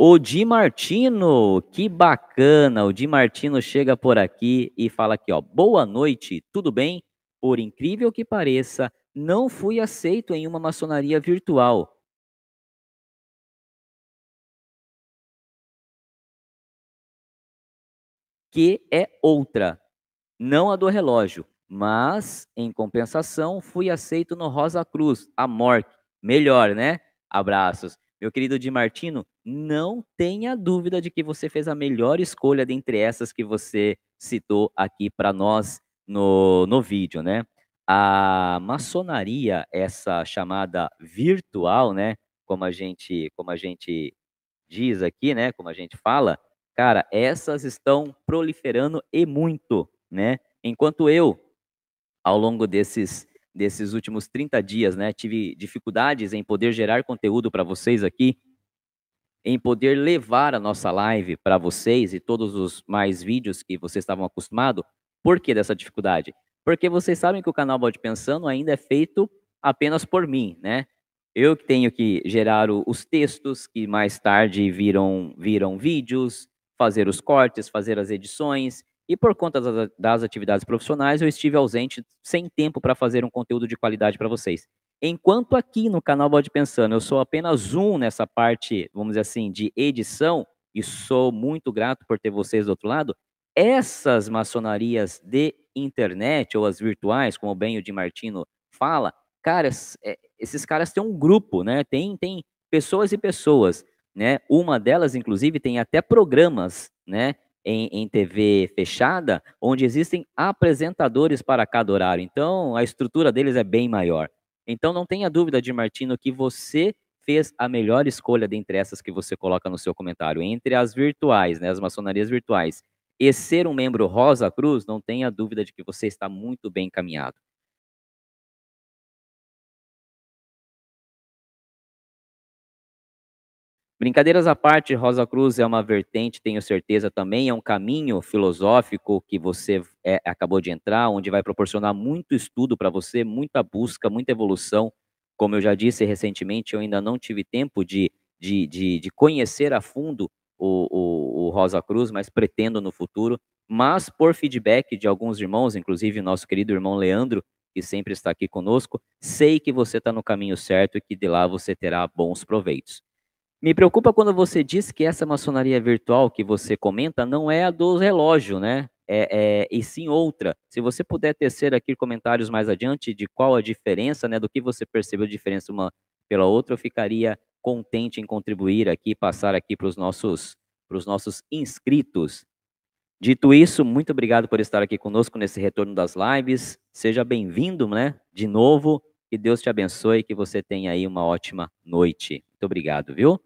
O Di Martino, que bacana. O Di Martino chega por aqui e fala aqui, ó. Boa noite, tudo bem? Por incrível que pareça, não fui aceito em uma maçonaria virtual. Que é outra, não a do relógio, mas, em compensação, fui aceito no Rosa Cruz, a Morte. Melhor, né? Abraços. Meu querido Di Martino, não tenha dúvida de que você fez a melhor escolha dentre essas que você citou aqui para nós no, no vídeo, né? A maçonaria, essa chamada virtual, né? Como a gente, como a gente diz aqui, né? Como a gente fala, cara, essas estão proliferando e muito, né? Enquanto eu, ao longo desses desses últimos 30 dias, né, tive dificuldades em poder gerar conteúdo para vocês aqui, em poder levar a nossa live para vocês e todos os mais vídeos que vocês estavam acostumados. Por que dessa dificuldade? Porque vocês sabem que o canal Bode Pensando ainda é feito apenas por mim, né? Eu que tenho que gerar os textos que mais tarde viram, viram vídeos, fazer os cortes, fazer as edições, e por conta das, atividades profissionais, eu estive ausente, sem tempo para fazer um conteúdo de qualidade para vocês. Enquanto aqui no canal Bode Pensando, eu sou apenas um nessa parte, vamos dizer assim, de edição, e sou muito grato por ter vocês do outro lado, essas maçonarias de internet, ou as virtuais, como bem o Di Martino fala, caras, é, esses caras têm um grupo, né? Tem, tem pessoas e pessoas, né? Uma delas, inclusive, tem até programas, né? Em, em, TV fechada, onde existem apresentadores para cada horário. Então, a estrutura deles é bem maior. Então não tenha dúvida, de Martino, que você fez a melhor escolha dentre essas que você coloca no seu comentário. Entre as virtuais, né, as maçonarias virtuais, e ser um membro Rosa Cruz, não tenha dúvida de que você está muito bem encaminhado. Brincadeiras à parte, Rosa Cruz é uma vertente, tenho certeza também, é um caminho filosófico que você é, acabou de entrar, onde vai proporcionar muito estudo para você, muita busca, muita evolução. Como eu já disse recentemente, eu ainda não tive tempo de, de, de, de conhecer a fundo o, o, o Rosa Cruz, mas pretendo no futuro. Mas por feedback de alguns irmãos, inclusive nosso querido irmão Leandro, que sempre está aqui conosco, sei que você está no caminho certo e que de lá você terá bons proveitos. Me preocupa quando você diz que essa maçonaria virtual que você comenta não é a do relógio, né? É, é, e sim outra. Se você puder tecer aqui comentários mais adiante de qual a diferença, né? Do que você percebeu a diferença uma pela outra, eu ficaria contente em contribuir aqui, passar aqui para os nossos, os nossos inscritos. Dito isso, muito obrigado por estar aqui conosco nesse retorno das lives. Seja bem-vindo, né? De novo. Que Deus te abençoe e que você tenha aí uma ótima noite. Muito obrigado, viu?